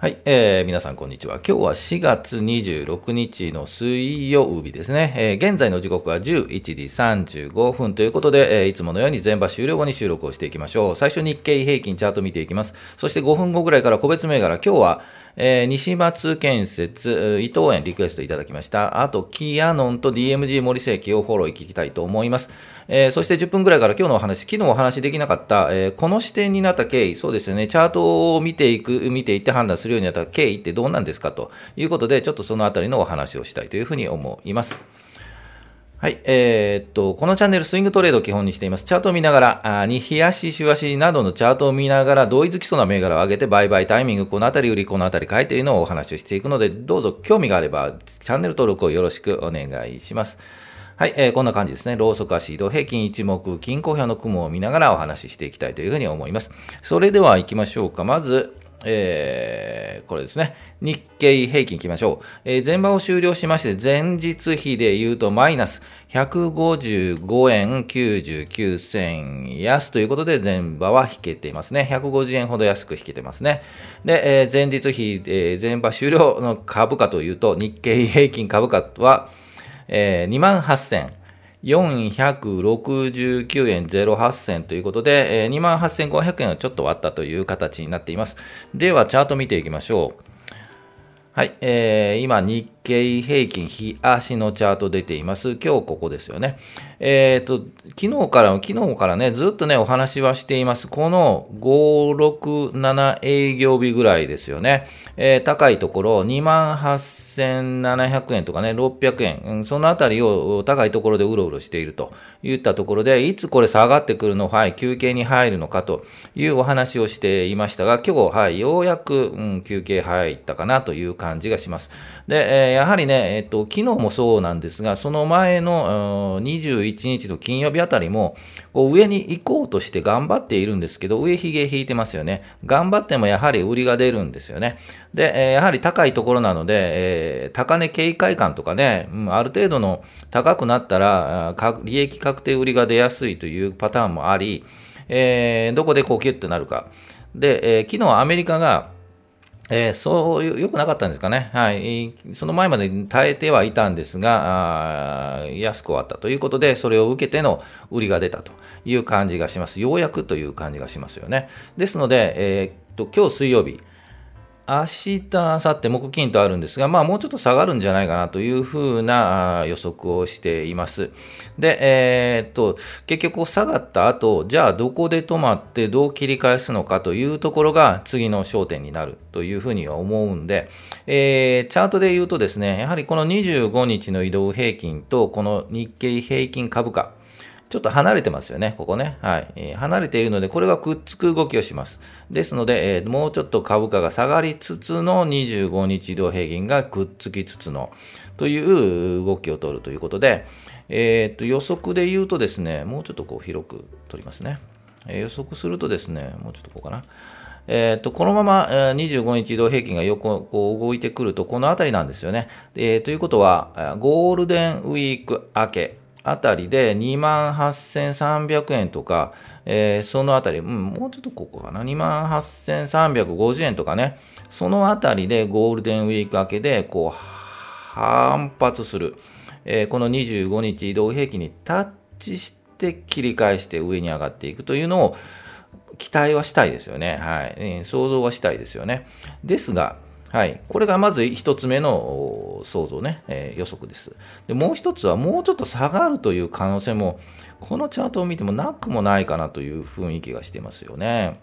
はい、えー、皆さんこんにちは。今日は4月26日の水曜日ですね。えー、現在の時刻は11時35分ということで、えー、いつものように全場終了後に収録をしていきましょう。最初日経平均チャート見ていきます。そして5分後ぐらいから個別銘柄、今日はえー、西松建設、伊藤園リクエストいただきました。あと、キアノンと DMG 森世紀をフォロー聞きたいと思います。えー、そして10分ぐらいから今日のお話、昨日お話できなかった、えー、この視点になった経緯、そうですね、チャートを見ていく、見ていって判断するようになった経緯ってどうなんですかということで、ちょっとそのあたりのお話をしたいというふうに思います。はい。えー、っと、このチャンネルスイングトレードを基本にしています。チャートを見ながら、あに、冷やし、しわしなどのチャートを見ながら、同意づきそうな銘柄を上げて、売買タイミング、このあたり売り、このあたり買いというのをお話をしていくので、どうぞ興味があれば、チャンネル登録をよろしくお願いします。はい、えー、こんな感じですね。ローソク足移動平均一目、均衡表の雲を見ながらお話ししていきたいというふうに思います。それでは行きましょうか。まず、えー、これですね。日経平均いきましょう。えー、前場を終了しまして、前日比で言うとマイナス155円99銭安ということで、前場は引けていますね。150円ほど安く引けてますね。で、えー、前日比、えー、前場終了の株価というと、日経平均株価は、えー、28,000 469円08銭ということで、えー、28,500円をちょっと割ったという形になっています。では、チャート見ていきましょう。はい、えー、今、日経平均、日足のチャート出ています。今日ここですよね。えっ、ー、と、昨日から、昨日からね、ずっとね、お話はしています。この5、6、7営業日ぐらいですよね。えー、高いところ、28,700円とかね、600円、うん、そのあたりを高いところでうろうろしているといったところで、いつこれ下がってくるの、はい、休憩に入るのかというお話をしていましたが、今日、はい、ようやく、うん、休憩入ったかなという感じがします。で、えー、やはりね、えっと、昨日もそうなんですが、その前の21日の金曜日あたりも、こう上に行こうとして頑張っているんですけど、上髭引いてますよね。頑張ってもやはり売りが出るんですよね。で、えー、やはり高いところなので、えー、高値警戒感とかね、うん、ある程度の高くなったら、利益確確定売りが出やすいというパターンもあり、えー、どこでこうキュッとなるか。で、えー、昨日アメリカが、えー、そう、良くなかったんですかね。はい。その前まで耐えてはいたんですが、あ安く終わったということで、それを受けての売りが出たという感じがします。ようやくという感じがしますよね。ですので、えー、っと、今日水曜日、明日、明後日、木金とあるんですが、まあ、もうちょっと下がるんじゃないかなというふうな予測をしています。で、えー、っと、結局下がった後、じゃあどこで止まってどう切り返すのかというところが次の焦点になるというふうには思うんで、えー、チャートで言うとですね、やはりこの25日の移動平均とこの日経平均株価、ちょっと離れてますよね、ここね。はい。えー、離れているので、これがくっつく動きをします。ですので、えー、もうちょっと株価が下がりつつの25日移動平均がくっつきつつのという動きを取るということで、えー、っと予測で言うとですね、もうちょっとこう広く取りますね。えー、予測するとですね、もうちょっとこうかな。えーと、このまま、25日移動平均が横こう動いてくると、この辺りなんですよね。えー、ということは、ゴールデンウィーク明け、あたりで2万8300円とか、えー、そのあたり、うん、もうちょっとここかな、2万8350円とかね、そのあたりでゴールデンウィーク明けで、こう、反発する。えー、この25日移動平均にタッチして切り返して上に上がっていくというのを期待はしたいですよね。はい。想像はしたいですよね。ですが、はい、これがまず1つ目の想像ね、えー、予測です。でもう1つはもうちょっと下がるという可能性も、このチャートを見てもなくもないかなという雰囲気がしてますよね。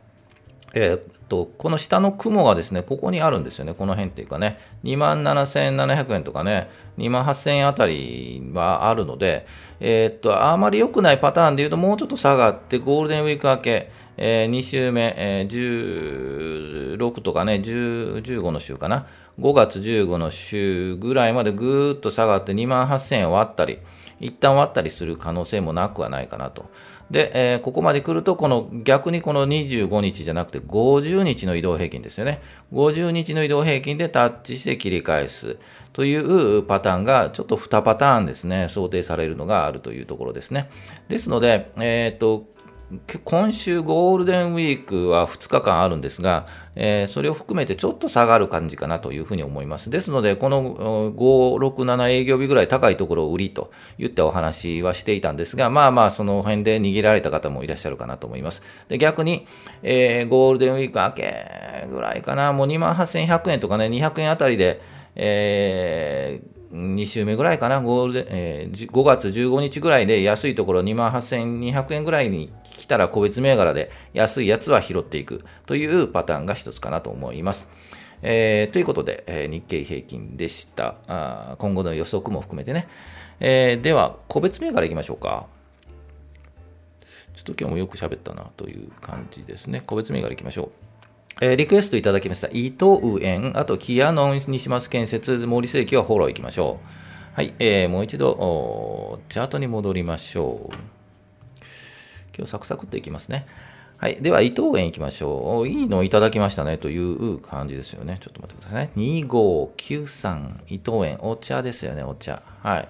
えー、っと、この下の雲がですね、ここにあるんですよね、この辺っていうかね、2万7700円とかね、2万8000円あたりはあるので、えー、っと、あまり良くないパターンで言うと、もうちょっと下がって、ゴールデンウィーク明け、えー、2週目、えー、16とかね、15の週かな、5月15の週ぐらいまでぐーっと下がって2万8000円割ったり、一旦終わったりする可能性もなくはないかなと。で、えー、ここまで来ると、この逆にこの25日じゃなくて50日の移動平均ですよね。50日の移動平均でタッチして切り返すというパターンが、ちょっと2パターンですね、想定されるのがあるというところですね。ですので、えっ、と、今週ゴールデンウィークは2日間あるんですが、えー、それを含めてちょっと下がる感じかなというふうに思います。ですので、この5、6、7営業日ぐらい高いところを売りと言ったお話はしていたんですが、まあまあ、その辺で握られた方もいらっしゃるかなと思います。で、逆に、えー、ゴールデンウィーク明けぐらいかな、もう28,100円とかね、200円あたりで、えー2週目ぐらいかな、ゴールデえー、5月15日ぐらいで安いところ2万8200円ぐらいに来たら個別銘柄で安いやつは拾っていくというパターンが一つかなと思います。えー、ということで、えー、日経平均でしたあ。今後の予測も含めてね。えー、では、個別銘柄いきましょうか。ちょっと今日もよく喋ったなという感じですね。個別銘柄いきましょう。えー、リクエストいただきました。伊藤園、あと、キアノン、西松建設、森世紀はフォローいきましょう。はい、えー、もう一度、チャートに戻りましょう。今日サクサクっといきますね。はい。では、伊藤園行きましょう。いいのいただきましたね、という感じですよね。ちょっと待ってくださいね。2593、伊藤園、お茶ですよね、お茶。はい。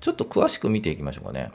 ちょっと詳しく見ていきましょうかね。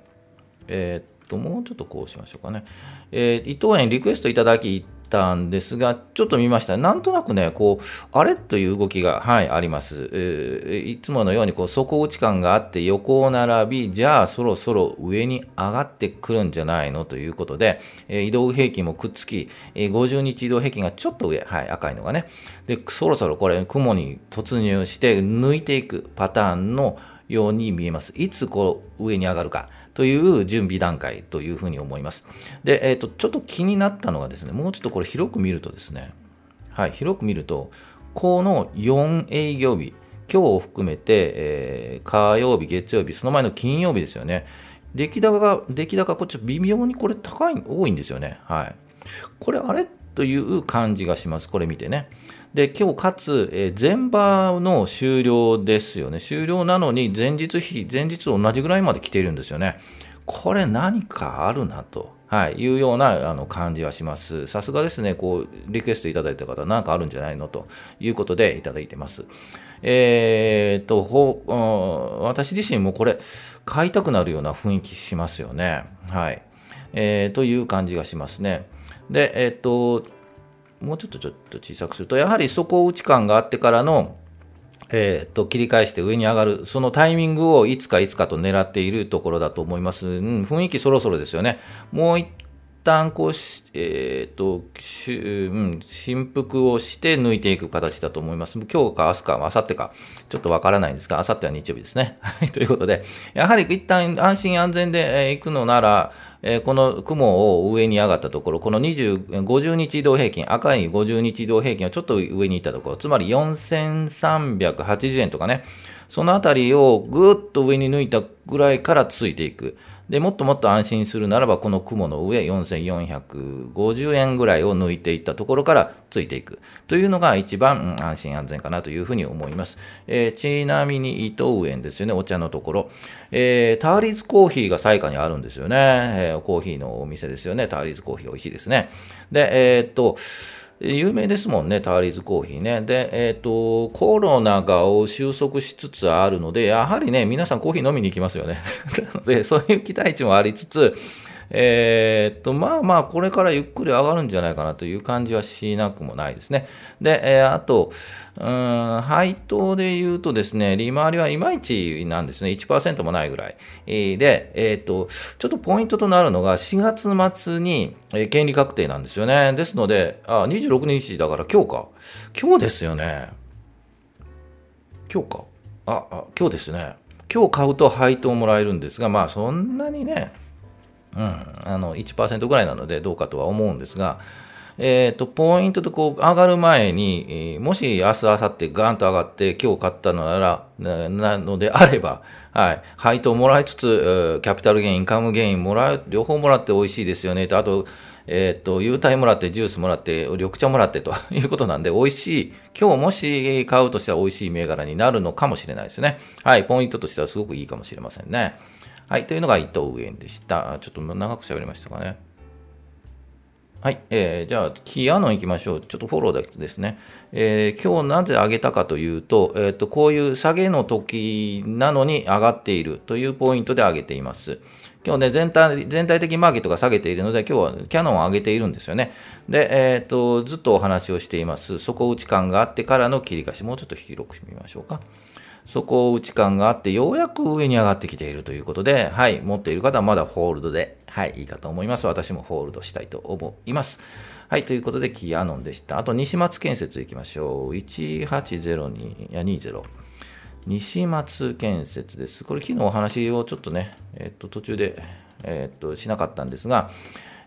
えー、っと、もうちょっとこうしましょうかね。えー、伊藤園リクエストいただき、たんですが、ちょっと見ました。なんとなくね、こう、あれという動きが、はい、あります。えー、いつものように、こう、底打ち感があって、横を並び、じゃあ、そろそろ上に上がってくるんじゃないの？ということで、えー、移動平均もくっつき、えー、50日移動平均がちょっと上、はい、赤いのがね。で、そろそろこれ、雲に突入して、抜いていくパターンのように見えます。いつこう、上に上がるか。という準備段階というふうに思います。で、えっ、ー、と、ちょっと気になったのがですね、もうちょっとこれ広く見るとですね、はい、広く見ると、この4営業日、今日を含めて、えー、火曜日、月曜日、その前の金曜日ですよね。出来高が、出来高、こっち微妙にこれ高い、多いんですよね。はい。これ、あれという感じがします。これ見てね。で、今日かつ、えー、前場の終了ですよね。終了なのに前日比、前日と同じぐらいまで来ているんですよね。これ何かあるなと。はい、いうようなあの感じはします。さすがですね、こう、リクエストいただいた方、何かあるんじゃないの？ということでいただいてます。えー、っと、ほ、うん、私自身もこれ、買いたくなるような雰囲気しますよね。はい。えー、という感じがしますね。で、え、っと、もうちょっとちょっと小さくすると、やはり底打ち感があってからの、えー、と切り返して上に上がる、そのタイミングをいつかいつかと狙っているところだと思います。うん、雰囲気そろそろですよね。もう一旦こうし、えっ、ー、と、しゅうん、振幅をして抜いていく形だと思います。今日か明日か明後日か、ちょっとわからないんですが、明後日は日曜日ですね。ということで、やはり一旦安心安全で、え、行くのなら、えー、この雲を上に上がったところ、この20 50日移動平均、赤い50日移動平均はちょっと上に行ったところ、つまり4380円とかね、そのあたりをぐーっと上に抜いたぐらいからついていく。で、もっともっと安心するならば、この雲の上4450円ぐらいを抜いていったところからついていくというのが一番、安心安全かなというふうに思います。えー、ちなみに伊藤園ですよね、お茶のところ。えー、ターリーズコーヒーが最下にあるんですよね。えー、コーヒーのお店ですよね。ターリーズコーヒー美味しいですね。で、えー、っと、有名ですもんね、ターリーズコーヒーね。で、えっ、ー、と、コロナが収束しつつあるので、やはりね、皆さんコーヒー飲みに行きますよね。で、そういう期待値もありつつ、えー、っと、まあまあ、これからゆっくり上がるんじゃないかなという感じはしなくもないですね。で、えー、あと、うん、配当で言うとですね、利回りはいまいちなんですね。1%もないぐらい。で、えー、っと、ちょっとポイントとなるのが、4月末に、えー、権利確定なんですよね。ですので、あ、26日だから今日か。今日ですよね。今日か。あ、あ今日ですね。今日買うと配当もらえるんですが、まあそんなにね、うん、あの1%ぐらいなのでどうかとは思うんですが、えーと、ポイントとこう上がる前に、もし明日、明後日ガーンと上がって今日買ったのなら、なのであれば、はい、配当もらいつつ、キャピタルゲイン、インカムゲインもらう、両方もらって美味しいですよねと、あと、えっ、ー、と、優待もらって、ジュースもらって、緑茶もらってと いうことなんで、美味しい、今日もし買うとしたら美味しい銘柄になるのかもしれないですね。はい、ポイントとしてはすごくいいかもしれませんね。はい、というのが伊藤園でした。ちょっと長く喋りましたかね。はい、えー、じゃあ、キーアノン行きましょう。ちょっとフォローだけですね。えー、今日なぜ上げたかというと、えっ、ー、と、こういう下げの時なのに上がっているというポイントで上げています。今日ね、全体、全体的マーケットが下げているので、今日はキャノンを上げているんですよね。で、えっ、ー、と、ずっとお話をしています。底打ち感があってからの切り返し、もうちょっと広く見ましょうか。底打ち感があって、ようやく上に上がってきているということで、はい、持っている方はまだホールドで、はい、いいかと思います。私もホールドしたいと思います。はい、ということで、キーアノンでした。あと、西松建設いきましょう。1802、いや、20。西松建設です。これ、昨日お話をちょっとね、えっと、途中で、えっと、しなかったんですが、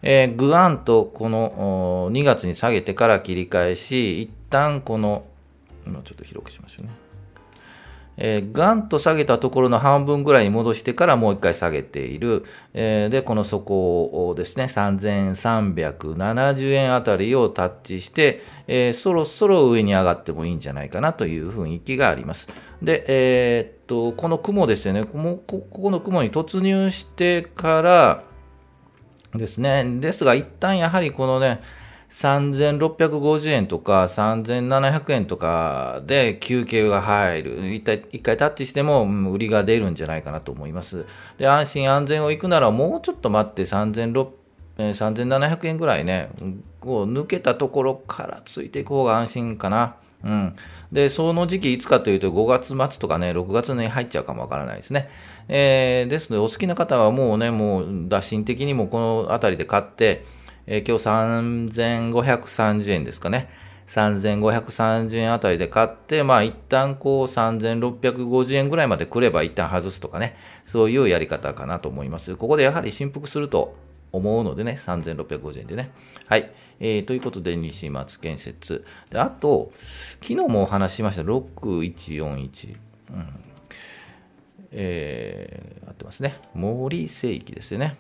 えー、ぐわんとこの2月に下げてから切り返し、一旦この、ちょっと広くしましょうね。ガンと下げたところの半分ぐらいに戻してからもう一回下げている。で、この底をですね、3370円あたりをタッチして、そろそろ上に上がってもいいんじゃないかなという雰囲気があります。で、えー、っと、この雲ですよね、ここの雲に突入してからですね、ですが一旦やはりこのね、3650円とか3700円とかで休憩が入る。一回一回タッチしても売りが出るんじゃないかなと思います。で、安心安全を行くならもうちょっと待って3700円ぐらいね、こう抜けたところからついていく方が安心かな。うん。で、その時期いつかというと5月末とかね、6月に入っちゃうかもわからないですね。えー、ですので、お好きな方はもうね、もう打診的にもこの辺りで買って、えー、今日3530円ですかね。3530円あたりで買って、まあ一旦こう3650円ぐらいまで来れば一旦外すとかね、そういうやり方かなと思います。ここでやはり振幅すると思うのでね、3650円でね。はい。えー、ということで、西松建設。で、あと、昨日もお話ししました、6141。うん。えー、合ってますね。森世紀ですよね。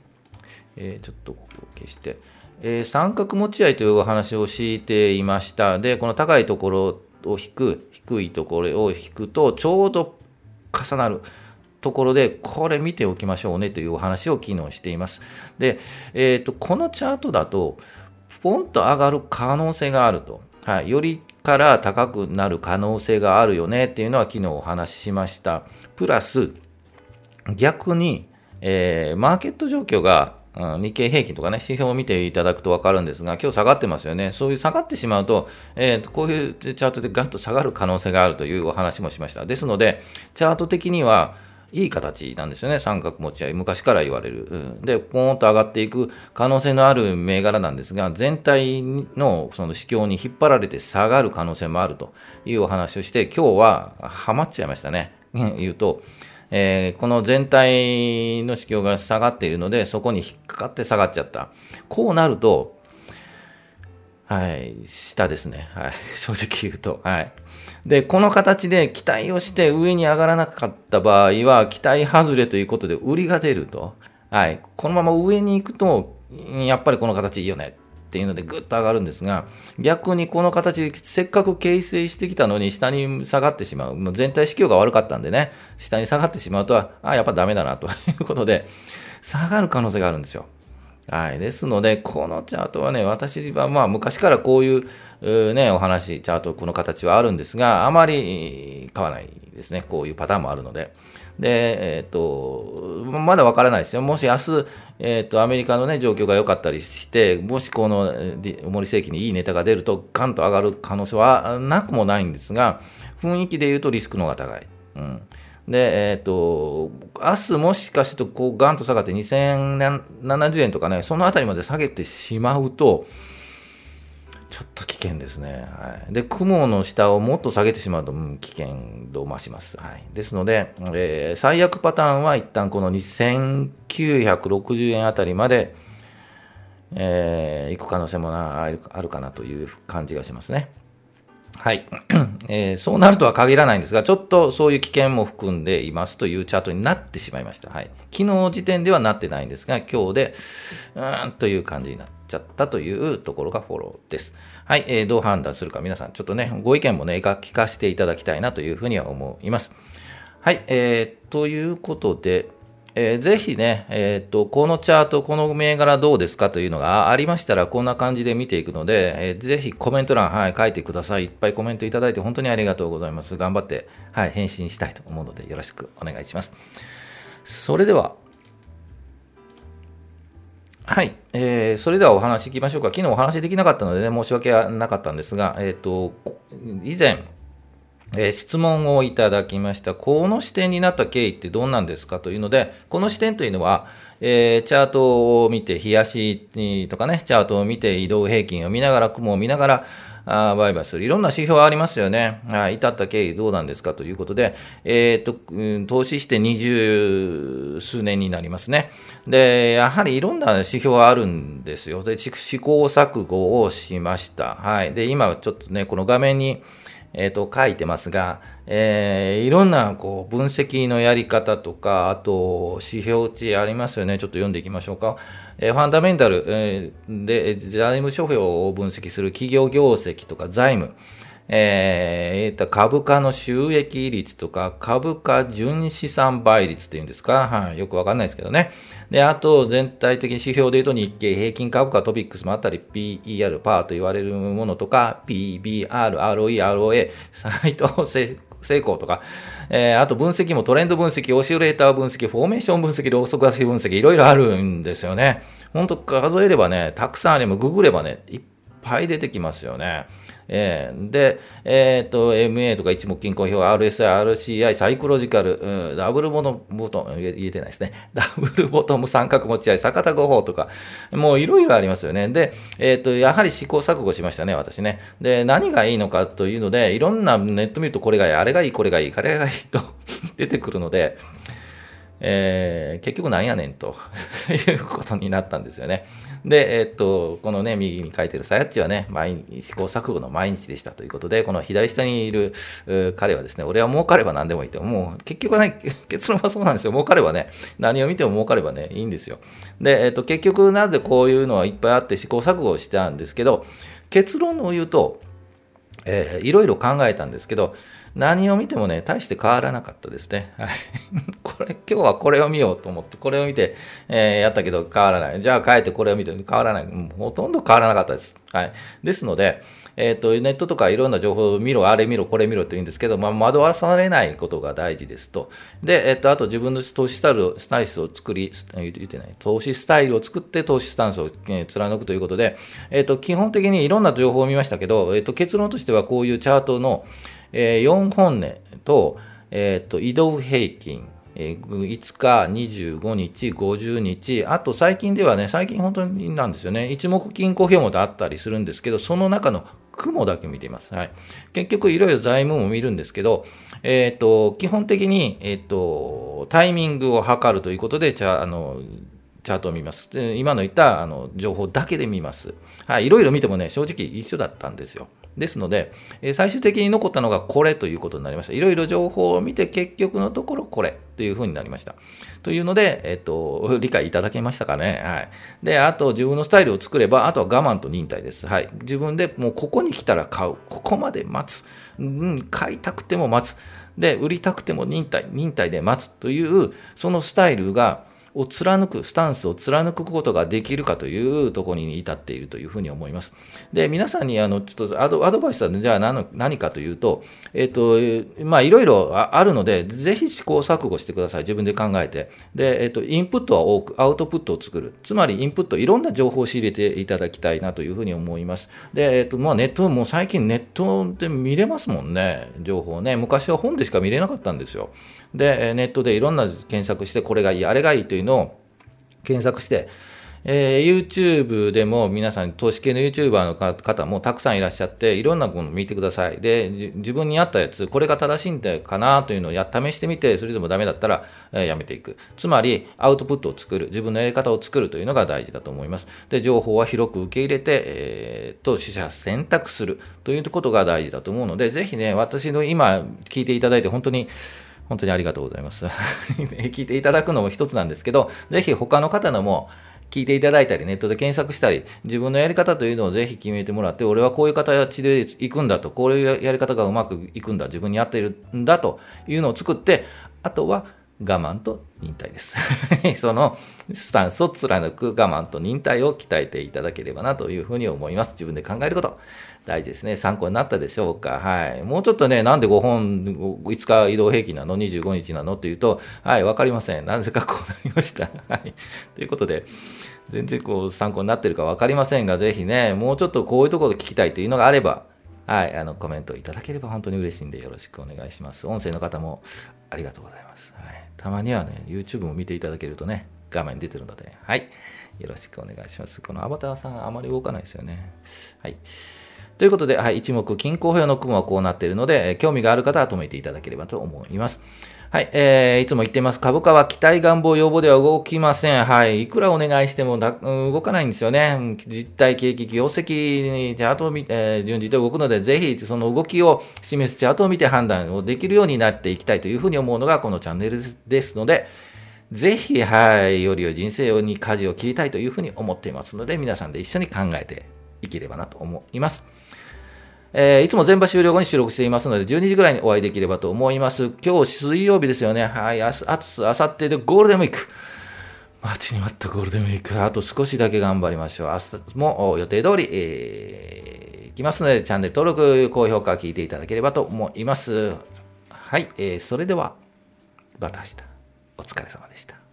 えー、ちょっと消して。えー、三角持ち合いというお話をしていました。で、この高いところを引く、低いところを引くと、ちょうど重なる。ところで、これ見ておきましょうねというお話を昨日しています。で、えーと、このチャートだと、ポンと上がる可能性があると。はい、よりから高くなる可能性があるよねっていうのは昨日お話ししました。プラス、逆に、えー、マーケット状況が日経平均とかね、指標を見ていただくと分かるんですが、今日下がってますよね。そういう下がってしまうと、えー、こういうチャートでガッと下がる可能性があるというお話もしました。ですので、チャート的には、いい形なんですよね、三角持ち合い、昔から言われる。で、ポーンと上がっていく可能性のある銘柄なんですが、全体のその市況に引っ張られて下がる可能性もあるというお話をして、今日ははまっちゃいましたね、言うと。えー、この全体の市況が下がっているので、そこに引っかかって下がっちゃった。こうなると、はい、下ですね。はい、正直言うと。はい。で、この形で期待をして上に上がらなかった場合は、期待外れということで売りが出ると。はい。このまま上に行くと、やっぱりこの形いいよね。っていうのでぐっと上がるんですが、逆にこの形でせっかく形成してきたのに下に下がってしまう。もう全体指標が悪かったんでね、下に下がってしまうと、ああ、やっぱダメだなということで、下がる可能性があるんですよ。はい。ですので、このチャートはね、私はまあ昔からこういう、ね、お話、チャート、この形はあるんですが、あまり買わないですね。こういうパターンもあるので。で、えっ、と、まだわからないですよ。もし明日、えっ、と、アメリカのね、状況が良かったりして、もしこの森世紀にいいネタが出ると、ガンと上がる可能性はなくもないんですが、雰囲気で言うとリスクの方が高い。うん。で、えっ、ー、と、明日もしかしてこうガンと下がって2070円とかね、そのあたりまで下げてしまうと、ちょっと危険ですね。はい、で、雲の下をもっと下げてしまうと、うん、危険度増します。はい、ですので、えー、最悪パターンは一旦この2960円あたりまで、えー、行く可能性もなあるかなという感じがしますね。はい、えー、そうなるとは限らないんですが、ちょっとそういう危険も含んでいますというチャートになってしまいました。はい、昨日時点ではなってないんですが、今日で、うーんという感じになってちゃったというところがフォローです。はい、えー、どう判断するか皆さん、ちょっとね、ご意見もね、聞かせていただきたいなというふうには思います。はい、えー、ということで、えー、ぜひね、えっ、と、このチャート、この銘柄どうですかというのがありましたら、こんな感じで見ていくので、えー、ぜひコメント欄、はい、書いてください。いっぱいコメントいただいて本当にありがとうございます。頑張って、はい、返信したいと思うので、よろしくお願いします。それでは、はい、えー、それではお話いきましょうか。昨日お話できなかったのでね、申し訳なかったんですが、えっ、ー、と、以前、えー、質問をいただきました。この視点になった経緯ってどんなんですかというので、この視点というのは、えー、チャートを見て、冷やしとかね、チャートを見て、移動平均を見ながら、雲を見ながら、あ売買する。いろんな指標ありますよね。あ至った経緯どうなんですかということで、えっ、と、投資して二十数年になりますね。で、やはりいろんな指標あるんですよ。で、試行錯誤をしました。はい。で、今ちょっとね、この画面に、え、ー、と、書いてますが、えー、いろんなこう分析のやり方とか、あと指標値ありますよね。ちょっと読んでいきましょうか。えー、ファンダメンタル、えー、で、財務諸表を分析する企業業績とか財務、えー、株価の収益率とか、株価純資産倍率っていうんですか、はい、よくわかんないですけどね。で、あと、全体的に指標で言うと日経平均株価トピックスもあったり、PER、パーと言われるものとか、PBR、ROE、ROA、サイト成功とか、えー、あと分析もトレンド分析、オシュレーター分析、フォーメーション分析、ローソク足分析、いろいろあるんですよね。ほんと数えればね、たくさんあれば、ググればね、いっぱい出てきますよね。えー、で、えっ、ー、と、MA とか一目均衡表、RSI、RCI、サイクロジカル、うん、ダブルボトム、ボトム、言えてないですね。ダブルボトム三角持ち合い、逆田五法とか、もういろいろありますよね。で、えっ、と、やはり試行錯誤しましたね、私ね。で、何がいいのかというので、いろんなネット見るとこれがいい、あれがいい、これがいい、あれがいいと 出てくるので、えー、結局なんやねんと いうことになったんですよね。で、え、っと、このね、右に書いてるさやっちはね、毎日、試行錯誤の毎日でしたということで、この左下にいる彼はですね、俺は儲かれば何でもいいと。もう、結局ね、結論はそうなんですよ。儲かればね、何を見ても儲かればね、いいんですよ。で、え、っと、結局なんでこういうのはいっぱいあって試行錯誤をしたんですけど、結論を言うと、えー、いろいろ考えたんですけど、何を見てもね、大して変わらなかったですね。はい。これ、今日はこれを見ようと思って、これを見て、えー、やったけど変わらない。じゃあ帰ってこれを見て変わらない。もうほとんど変わらなかったです。はい。ですので、えっ、ー、と、ネットとかいろんな情報を見ろ、あれ見ろ、これ見ろって言うんですけど、まあ、惑わされないことが大事ですと。で、えっ、ー、と、あと自分の投資スタイルを、スタイルを作り、言ってない、投資スタイルを作って投資スタンスを、えー、貫くということで、えっ、と、基本的にいろんな情報を見ましたけど、えっ、と、結論としてはこういうチャートの、えー、4本音と、えーと、移動平均、えー、5日、25日、50日、あと最近ではね、最近本当になんですよね、一目金庫表もあったりするんですけど、その中の雲だけ見ています。はい、結局、いろいろ財務も見るんですけど、えーと、基本的に、えーと、タイミングを測るということで、じゃあのチャートを見ます。今の言ったあの情報だけで見ます。はい、いろいろ見てもね、正直一緒だったんですよ。ですので、え最終的に残ったのがこれということになりました。いろいろ情報を見て結局のところこれというふうになりました。というので、えっと、理解いただけましたかね？はい。で、あと自分のスタイルを作れば、あとは我慢と忍耐です。はい。自分でもうここに来たら買う。ここまで待つ。うん、買いたくても待つ。で、売りたくても忍耐。忍耐で待つという、そのスタイルが、を貫く、スタンスを貫くことができるかというところに至っているというふうに思います。で、皆さんにあの、ちょっとアドバイスは、じゃあ何何かというと、えっ、ー、と、まあ、いろいろあるので、ぜひ試行錯誤してください。自分で考えて。で、えっ、ー、と、インプットは多く、アウトプットを作る。つまり、インプット、いろんな情報を仕入れていただきたいなというふうに思います。で、えっ、ー、と、まあ、ネット、もう最近ネットで見れますもんね。情報ね。昔は本でしか見れなかったんですよ。で、ネットでいろんな検索して、これがいい、あれがいいというのを、検索して、えー、YouTube でも皆さん、投資系の YouTuber の方もたくさんいらっしゃって、いろんなものを見てください。で、自分に合ったやつ、これが正しいんだかなというのをや試してみて、それでもダメだったら、えー、やめていく。つまり、アウトプットを作る、自分のやり方を作るというのが大事だと思います。で、情報は広く受け入れて、えー、と、取捨選択するということが大事だと思うので、ぜひね、私の今聞いていただいて本当に本当にありがとうございます。聞いていただくのも一つなんですけど、ぜひ他の方のも聞いていただいたり、ネットで検索したり、自分のやり方というのをぜひ決めてもらって、俺はこういう形で行くんだと、こういうやり方がうまくいくんだ、自分に合っているんだというのを作って、あとは我慢と忍耐です。そのスタンスを貫く我慢と忍耐を鍛えていただければなというふうに思います。自分で考えること。大事ですね。参考になったでしょうか？はい。もうちょっとね、なんで5本、5日移動平均なの ?25 日なの？っていうと、はい、わかりません。なぜかこうなりました？はい。ということで、全然こう参考になってるかわかりませんが、ぜひね、もうちょっとこういうところで聞きたいというのがあれば、はい、あの、コメントいただければ本当に嬉しいんでよろしくお願いします。音声の方もありがとうございます。はい。たまにはね、YouTube も見ていただけるとね、画面出てるので、はい。よろしくお願いします。このアバターさんあまり動かないですよね。はい。ということで、はい、一目均衡表の雲はこうなっているので、興味がある方は止めていただければと思います。はい、えー、いつも言っています。株価は期待願望要望では動きません。はい、いくらお願いしても動かないんですよね。実体景気、業績にチャートを見、えー、順次で動くので、ぜひその動きを示すチャートを見て判断をできるようになっていきたいというふうに思うのがこのチャンネルですので、ぜひ、はい、より良い人生に舵を切りたいというふうに思っていますので、皆さんで一緒に考えていければなと思います。えー、いつも全場終了後に収録していますので、12時ぐらいにお会いできればと思います。今日水曜日ですよね。はい、ああさってでゴールデンウィーク。待ちに待ったゴールデンウィーク。あと少しだけ頑張りましょう。明日も予定通り、えー、いきますので、チャンネル登録、高評価聞いていただければと思います。はい、えー、それでは、また明日。お疲れ様でした。